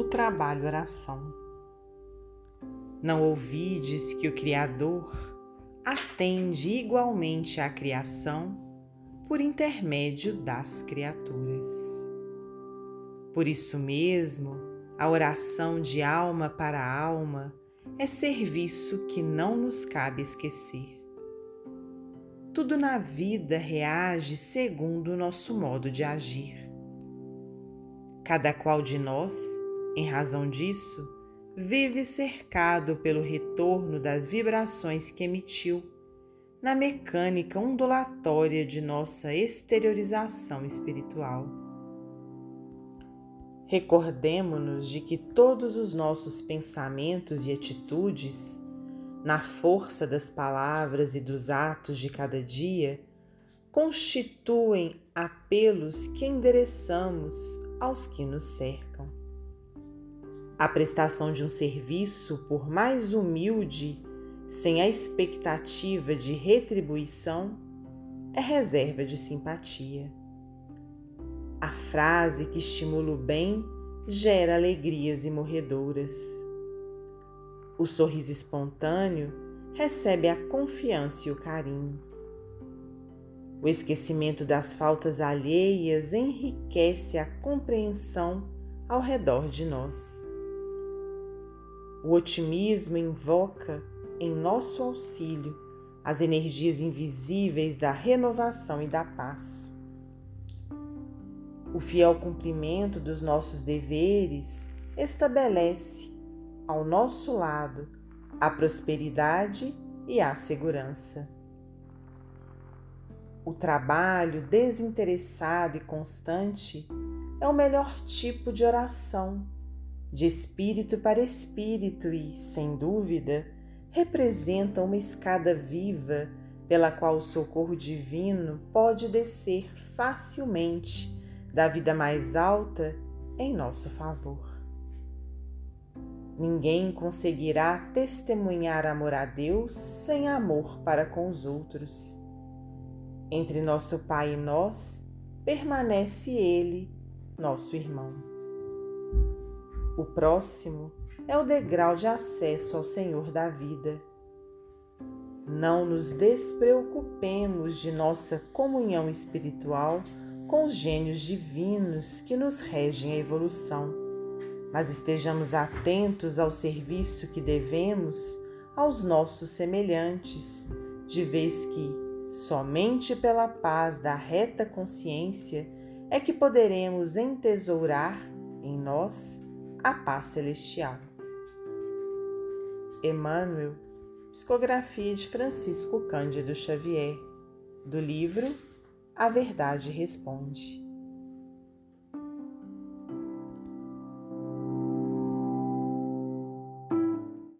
no trabalho oração. Não ouvides que o Criador atende igualmente à criação por intermédio das criaturas. Por isso mesmo, a oração de alma para alma é serviço que não nos cabe esquecer. Tudo na vida reage segundo o nosso modo de agir. Cada qual de nós, em razão disso, vive cercado pelo retorno das vibrações que emitiu na mecânica ondulatória de nossa exteriorização espiritual. Recordemo-nos de que todos os nossos pensamentos e atitudes, na força das palavras e dos atos de cada dia, constituem apelos que endereçamos aos que nos cercam. A prestação de um serviço, por mais humilde, sem a expectativa de retribuição, é reserva de simpatia. A frase que estimula o bem gera alegrias imorredoras. O sorriso espontâneo recebe a confiança e o carinho. O esquecimento das faltas alheias enriquece a compreensão ao redor de nós. O otimismo invoca em nosso auxílio as energias invisíveis da renovação e da paz. O fiel cumprimento dos nossos deveres estabelece ao nosso lado a prosperidade e a segurança. O trabalho desinteressado e constante é o melhor tipo de oração, de espírito para espírito e, sem dúvida, representa uma escada viva pela qual o socorro divino pode descer facilmente da vida mais alta em nosso favor. Ninguém conseguirá testemunhar amor a Deus sem amor para com os outros. Entre nosso Pai e nós permanece Ele, nosso irmão. O próximo é o degrau de acesso ao Senhor da vida. Não nos despreocupemos de nossa comunhão espiritual com os gênios divinos que nos regem a evolução, mas estejamos atentos ao serviço que devemos aos nossos semelhantes, de vez que Somente pela paz da reta consciência é que poderemos entesourar em nós a paz celestial. Emmanuel, psicografia de Francisco Cândido Xavier, do livro A Verdade Responde.